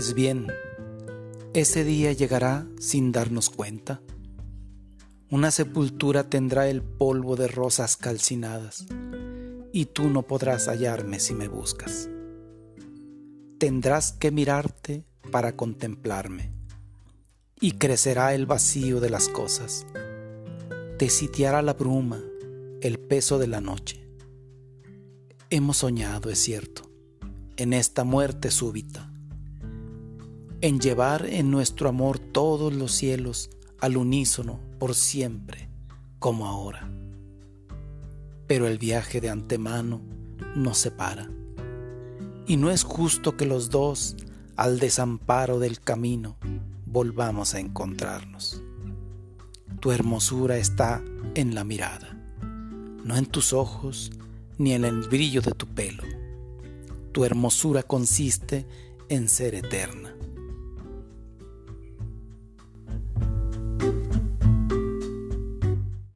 Pues bien, ese día llegará sin darnos cuenta. Una sepultura tendrá el polvo de rosas calcinadas, y tú no podrás hallarme si me buscas. Tendrás que mirarte para contemplarme, y crecerá el vacío de las cosas. Te sitiará la bruma, el peso de la noche. Hemos soñado, es cierto, en esta muerte súbita en llevar en nuestro amor todos los cielos al unísono por siempre, como ahora. Pero el viaje de antemano nos separa, y no es justo que los dos, al desamparo del camino, volvamos a encontrarnos. Tu hermosura está en la mirada, no en tus ojos ni en el brillo de tu pelo. Tu hermosura consiste en ser eterna